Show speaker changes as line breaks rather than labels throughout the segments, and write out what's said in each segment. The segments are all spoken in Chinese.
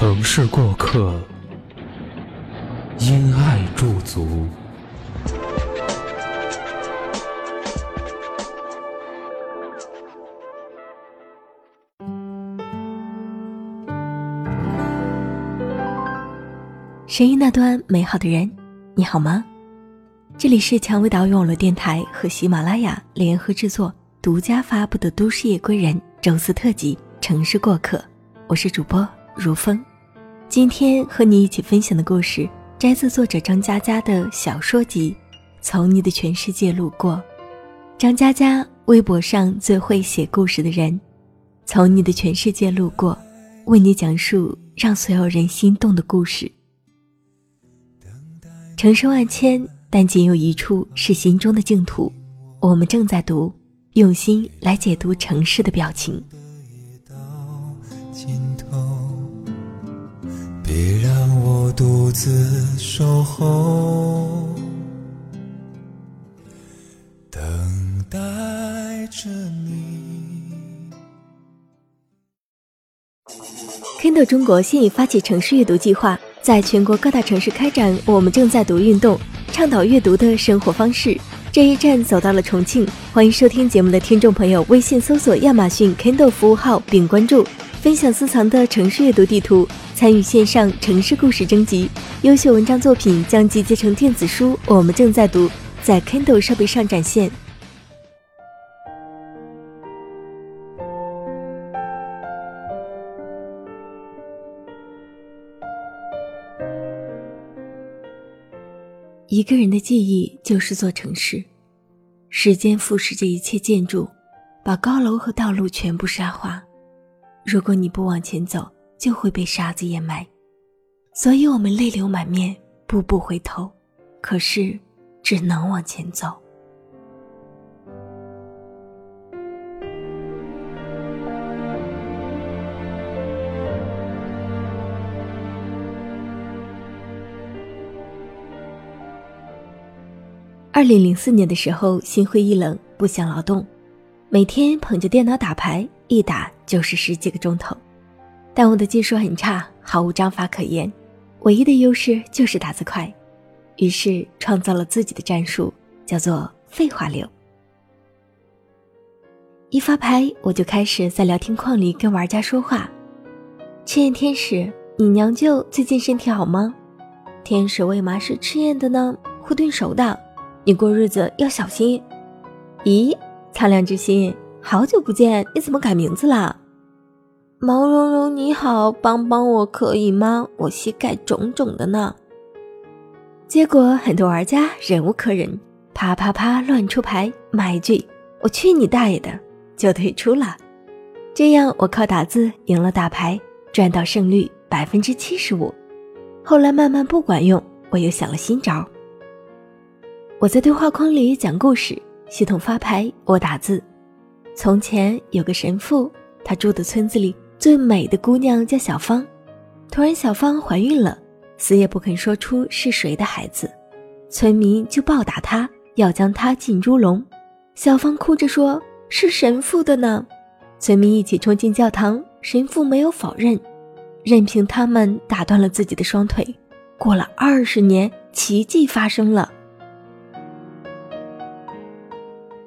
城市过客，因爱驻足。
声音那端美好的人，你好吗？这里是蔷薇岛屿网络电台和喜马拉雅联合制作、独家发布的《都市夜归人》周四特辑《城市过客》，我是主播如风。今天和你一起分享的故事，摘自作者张嘉佳的小说集《从你的全世界路过》。张嘉佳，微博上最会写故事的人，《从你的全世界路过》，为你讲述让所有人心动的故事。城市万千，但仅有一处是心中的净土。我们正在读，用心来解读城市的表情。别让我独自守候，等待着你。Kindle 中国现已发起城市阅读计划，在全国各大城市开展“我们正在读”运动，倡导阅读的生活方式。这一站走到了重庆，欢迎收听节目的听众朋友，微信搜索亚马逊 Kindle 服务号并关注。分享私藏的城市阅读地图，参与线上城市故事征集，优秀文章作品将集结成电子书。我们正在读，在 Kindle 设备上展现。一个人的记忆就是座城市，时间腐蚀着一切建筑，把高楼和道路全部沙化。如果你不往前走，就会被沙子掩埋，所以我们泪流满面，步步回头，可是只能往前走。二零零四年的时候，心灰意冷，不想劳动，每天捧着电脑打牌。一打就是十几个钟头，但我的技术很差，毫无章法可言，唯一的优势就是打字快，于是创造了自己的战术，叫做废话流。一发牌，我就开始在聊天框里跟玩家说话：“赤焰天使，你娘舅最近身体好吗？天使为嘛是赤焰的呢？会炖熟的，你过日子要小心。咦，苍凉之心。”好久不见，你怎么改名字啦？毛茸茸你好，帮帮我可以吗？我膝盖肿肿的呢。结果很多玩家忍无可忍，啪啪啪乱出牌，骂一句“我去你大爷的”，就退出了。这样我靠打字赢了大牌，赚到胜率百分之七十五。后来慢慢不管用，我又想了新招。我在对话框里讲故事，系统发牌，我打字。从前有个神父，他住的村子里最美的姑娘叫小芳。突然，小芳怀孕了，死也不肯说出是谁的孩子，村民就暴打她，要将她进猪笼。小芳哭着说：“是神父的呢。”村民一起冲进教堂，神父没有否认，任凭他们打断了自己的双腿。过了二十年，奇迹发生了。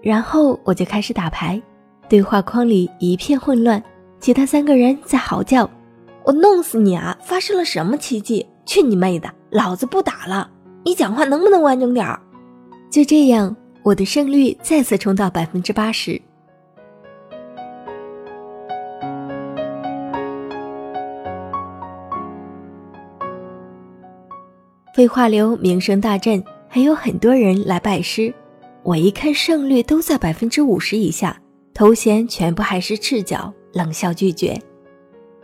然后我就开始打牌。对话框里一片混乱，其他三个人在嚎叫：“我弄死你啊！发生了什么奇迹？去你妹的！老子不打了！你讲话能不能完整点儿？”就这样，我的胜率再次冲到百分之八十。废话流名声大振，还有很多人来拜师。我一看胜率都在百分之五十以下。头衔全部还是赤脚，冷笑拒绝。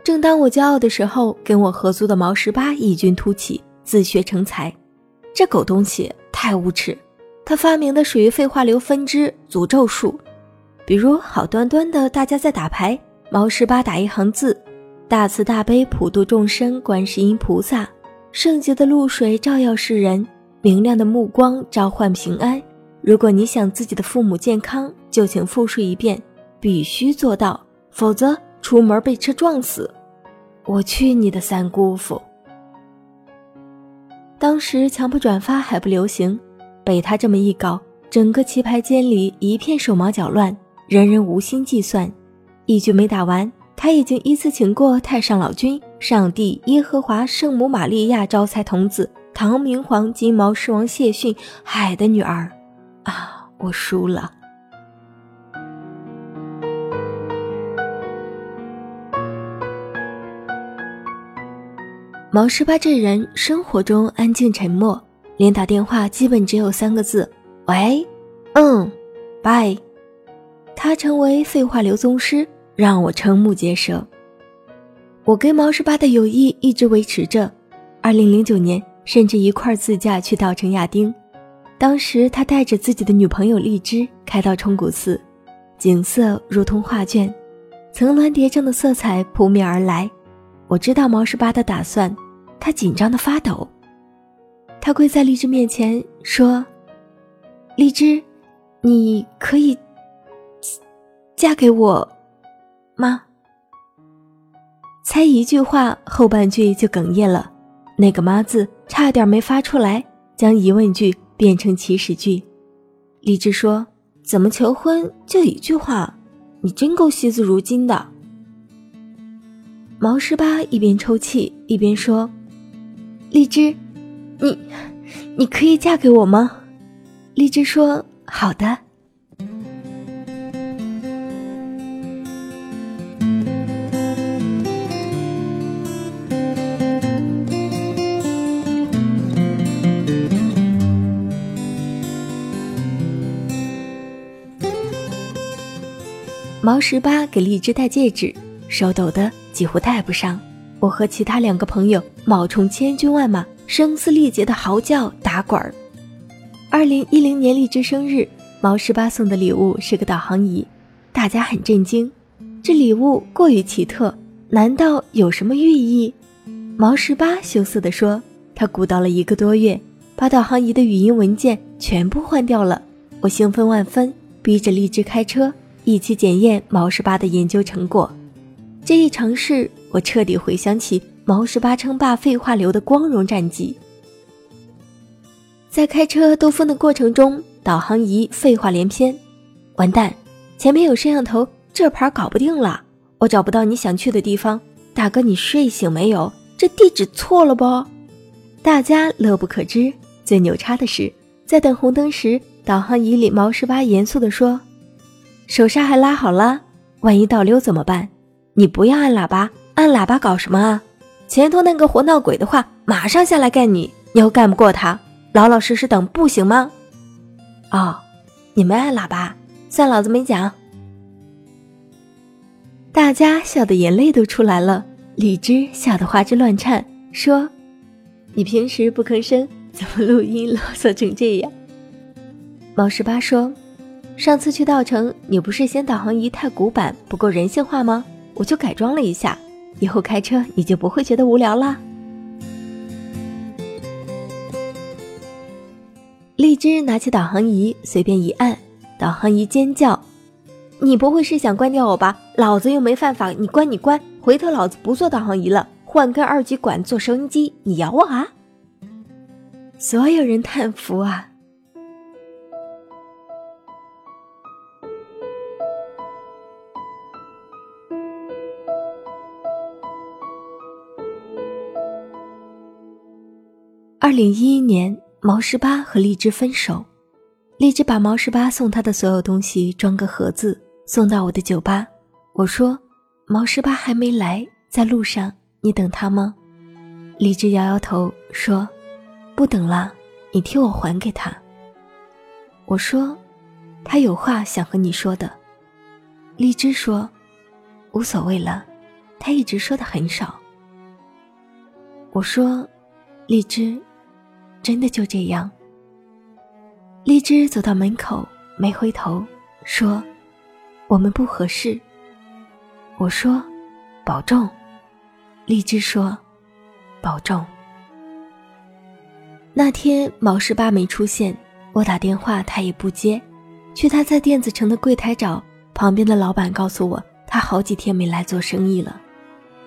正当我骄傲的时候，跟我合租的毛十八异军突起，自学成才。这狗东西太无耻，他发明的属于废话流分支诅咒术，比如好端端的大家在打牌，毛十八打一行字：“大慈大悲普度众生，观世音菩萨，圣洁的露水照耀世人，明亮的目光召唤平安。如果你想自己的父母健康，就请复述一遍，必须做到，否则出门被车撞死。我去你的三姑父！”当时强迫转发还不流行，被他这么一搞，整个棋牌间里一片手忙脚乱，人人无心计算。一局没打完，他已经依次请过太上老君、上帝、耶和华、圣母玛利亚、招财童子、唐明皇、金毛狮王谢逊、海的女儿。啊，我输了。毛十八这人生活中安静沉默，连打电话基本只有三个字：“喂，嗯，拜。”他成为废话流宗师，让我瞠目结舌。我跟毛十八的友谊一直维持着，二零零九年甚至一块自驾去稻城亚丁。当时他带着自己的女朋友荔枝开到冲古寺，景色如同画卷，层峦叠嶂的色彩扑面而来。我知道毛十八的打算。他紧张的发抖，他跪在荔枝面前说：“荔枝，你可以嫁给我吗？”才一句话，后半句就哽咽了，那个“妈”字差点没发出来，将疑问句变成祈使句。荔枝说：“怎么求婚就一句话？你真够惜字如金的。”毛十八一边抽泣一边说。荔枝，你，你可以嫁给我吗？荔枝说：“好的。”毛十八给荔枝戴戒指，手抖的几乎戴不上。我和其他两个朋友冒充千军万马，声嘶力竭的嚎叫打滚儿。二零一零年荔枝生日，毛十八送的礼物是个导航仪，大家很震惊，这礼物过于奇特，难道有什么寓意？毛十八羞涩地说：“他鼓捣了一个多月，把导航仪的语音文件全部换掉了。”我兴奋万分，逼着荔枝开车一起检验毛十八的研究成果。这一尝试。我彻底回想起毛十八称霸废话流的光荣战绩。在开车兜风的过程中，导航仪废话连篇：“完蛋，前面有摄像头，这盘搞不定了。我找不到你想去的地方，大哥，你睡醒没有？这地址错了不？”大家乐不可支。最牛叉的是，在等红灯时，导航仪里毛十八严肃地说：“手刹还拉好了，万一倒溜怎么办？你不要按喇叭。”按喇叭搞什么啊？前头那个活闹鬼的话，马上下来干你！你又干不过他，老老实实等不行吗？哦，你们按喇叭，算老子没讲。大家笑得眼泪都出来了，荔枝笑得花枝乱颤，说：“你平时不吭声，怎么录音啰嗦成这样？”毛十八说：“上次去稻城，你不是嫌导航仪太古板，不够人性化吗？我就改装了一下。”以后开车你就不会觉得无聊啦。荔枝拿起导航仪，随便一按，导航仪尖叫：“你不会是想关掉我吧？老子又没犯法，你关你关，回头老子不做导航仪了，换根二极管做收音机，你咬我啊！”所有人叹服啊。二零一一年，毛十八和荔枝分手，荔枝把毛十八送他的所有东西装个盒子送到我的酒吧。我说：“毛十八还没来，在路上，你等他吗？”荔枝摇摇头说：“不等了，你替我还给他。”我说：“他有话想和你说的。”荔枝说：“无所谓了。”他一直说的很少。我说：“荔枝，真的就这样？”荔枝走到门口，没回头，说：“我们不合适。”我说：“保重。”荔枝说：“保重。”那天毛十八没出现，我打电话他也不接，去他在电子城的柜台找。旁边的老板告诉我，他好几天没来做生意了。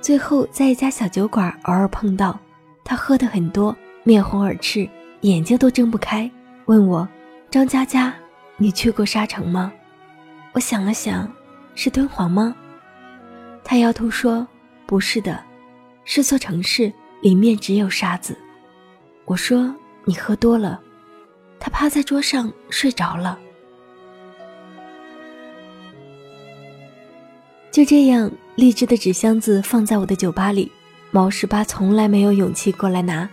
最后在一家小酒馆偶尔碰到，他喝的很多，面红耳赤，眼睛都睁不开，问我：“张佳佳，你去过沙城吗？”我想了想，是敦煌吗？他摇头说：“不是的，是座城市，里面只有沙子。”我说：“你喝多了。”他趴在桌上睡着了。就这样，荔枝的纸箱子放在我的酒吧里。毛十八从来没有勇气过来拿。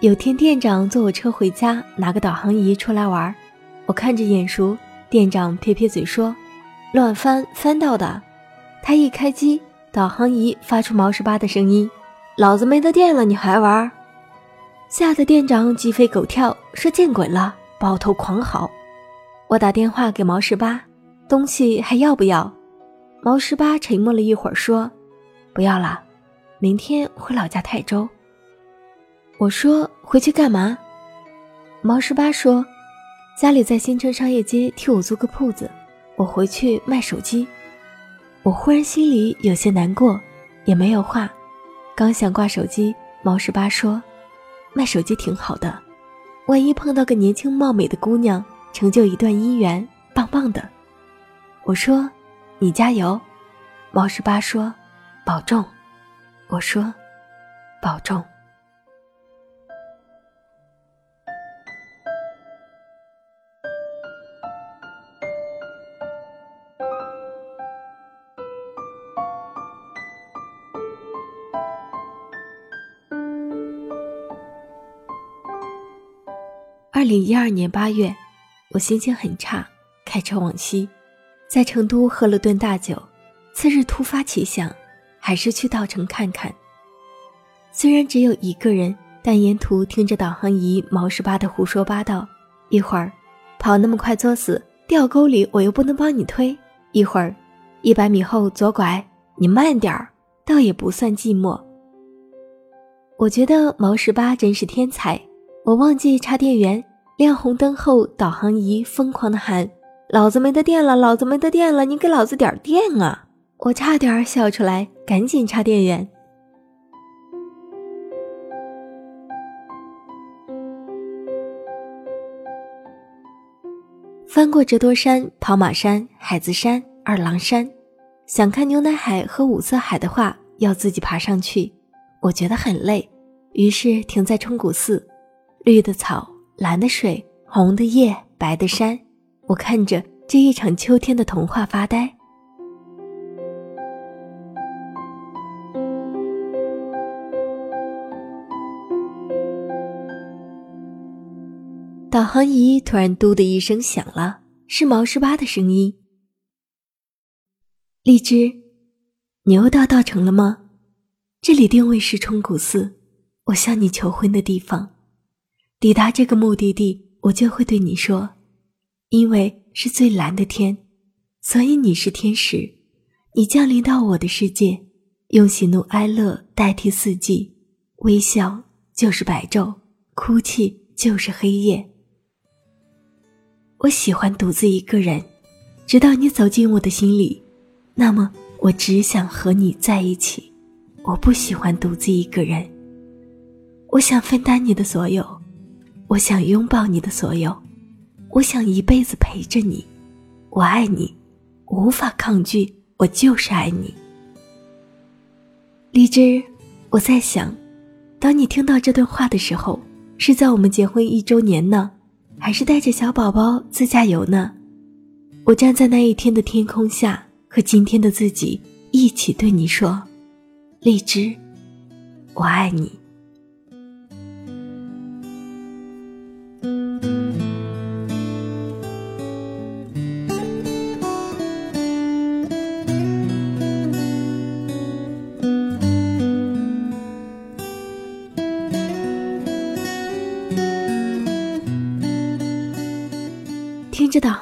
有天店长坐我车回家，拿个导航仪出来玩，我看着眼熟。店长撇撇嘴说：“乱翻，翻到的。”他一开机，导航仪发出毛十八的声音：“老子没得电了，你还玩？”吓得店长鸡飞狗跳，说：“见鬼了！”抱头狂嚎。我打电话给毛十八：“东西还要不要？”毛十八沉默了一会儿，说：“不要了，明天回老家泰州。”我说：“回去干嘛？”毛十八说：“家里在新城商业街替我租个铺子，我回去卖手机。”我忽然心里有些难过，也没有话。刚想挂手机，毛十八说：“卖手机挺好的，万一碰到个年轻貌美的姑娘，成就一段姻缘，棒棒的。”我说。你加油，毛十八说：“保重。”我说：“保重。”零一二年八月，我心情很差，开车往西。在成都喝了顿大酒，次日突发奇想，还是去稻城看看。虽然只有一个人，但沿途听着导航仪毛十八的胡说八道，一会儿跑那么快作死，掉沟里我又不能帮你推；一会儿一百米后左拐，你慢点儿，倒也不算寂寞。我觉得毛十八真是天才。我忘记插电源，亮红灯后，导航仪疯狂的喊。老子没得电了，老子没得电了，你给老子点电啊！我差点笑出来，赶紧插电源。翻过折多山、跑马山、海子山、二郎山，想看牛奶海和五色海的话，要自己爬上去，我觉得很累，于是停在冲古寺，绿的草，蓝的水，红的叶，白的山。我看着这一场秋天的童话发呆。导航仪突然“嘟”的一声响了，是毛十八的声音。荔枝，你又到稻城了吗？这里定位是冲古寺，我向你求婚的地方。抵达这个目的地，我就会对你说。因为是最蓝的天，所以你是天使。你降临到我的世界，用喜怒哀乐代替四季，微笑就是白昼，哭泣就是黑夜。我喜欢独自一个人，直到你走进我的心里，那么我只想和你在一起。我不喜欢独自一个人，我想分担你的所有，我想拥抱你的所有。我想一辈子陪着你，我爱你，无法抗拒，我就是爱你。荔枝，我在想，当你听到这段话的时候，是在我们结婚一周年呢，还是带着小宝宝自驾游呢？我站在那一天的天空下，和今天的自己一起对你说：荔枝，我爱你。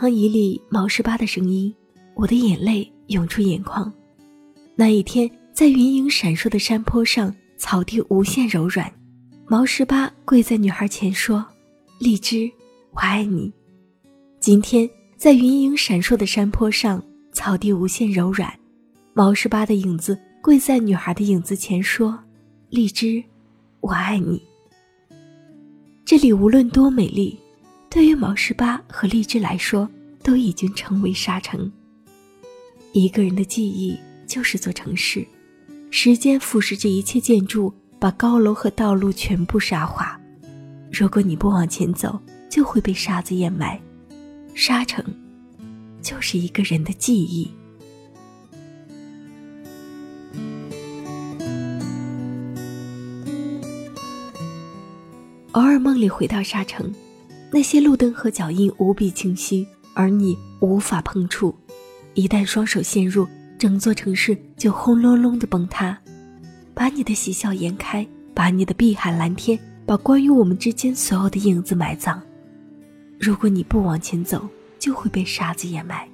听着导航仪里毛十八的声音，我的眼泪涌出眼眶。那一天，在云影闪烁的山坡上，草地无限柔软，毛十八跪在女孩前说：“荔枝，我爱你。”今天，在云影闪烁的山坡上，草地无限柔软，毛十八的影子跪在女孩的影子前说：“荔枝，我爱你。”这里无论多美丽。对于毛十八和荔枝来说，都已经成为沙城。一个人的记忆就是座城市，时间腐蚀着一切建筑，把高楼和道路全部沙化。如果你不往前走，就会被沙子掩埋。沙城，就是一个人的记忆。偶尔梦里回到沙城。那些路灯和脚印无比清晰，而你无法碰触。一旦双手陷入，整座城市就轰隆隆的崩塌，把你的喜笑颜开，把你的碧海蓝天，把关于我们之间所有的影子埋葬。如果你不往前走，就会被沙子掩埋。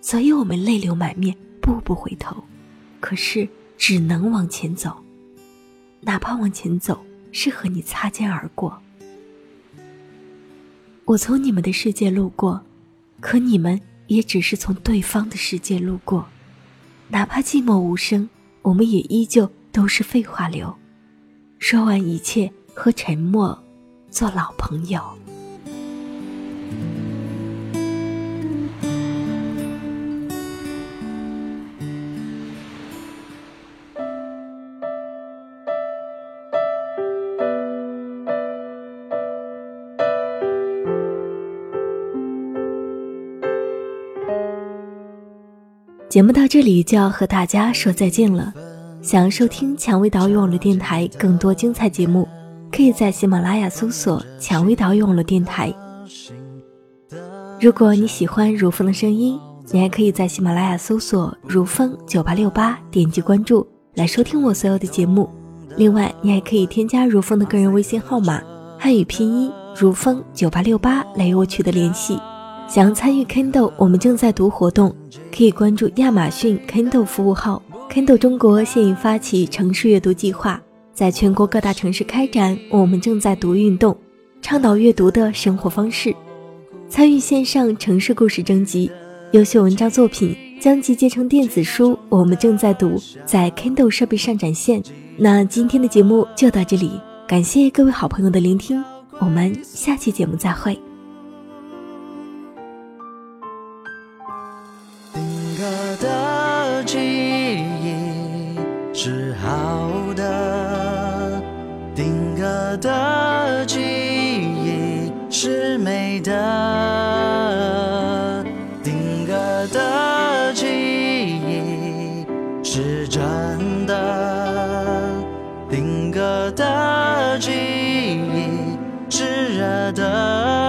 所以我们泪流满面，步步回头，可是只能往前走，哪怕往前走是和你擦肩而过。我从你们的世界路过，可你们也只是从对方的世界路过。哪怕寂寞无声，我们也依旧都是废话流。说完一切，和沉默做老朋友。节目到这里就要和大家说再见了。想要收听蔷薇岛屿网络电台更多精彩节目，可以在喜马拉雅搜索“蔷薇岛屿网络电台”。如果你喜欢如风的声音，你还可以在喜马拉雅搜索“如风九八六八”，点击关注来收听我所有的节目。另外，你还可以添加如风的个人微信号码汉语拼音如风九八六八来与我取得联系。想要参与 Kindle，我们正在读活动，可以关注亚马逊 Kindle 服务号。Kindle 中国现已发起城市阅读计划，在全国各大城市开展“我们正在读”运动，倡导阅读的生活方式。参与线上城市故事征集，优秀文章作品将集结成电子书。我们正在读，在 Kindle 设备上展现。那今天的节目就到这里，感谢各位好朋友的聆听，我们下期节目再会。
是好的，定格的记忆是美的，定格的记忆是真的，定格的记忆是热的。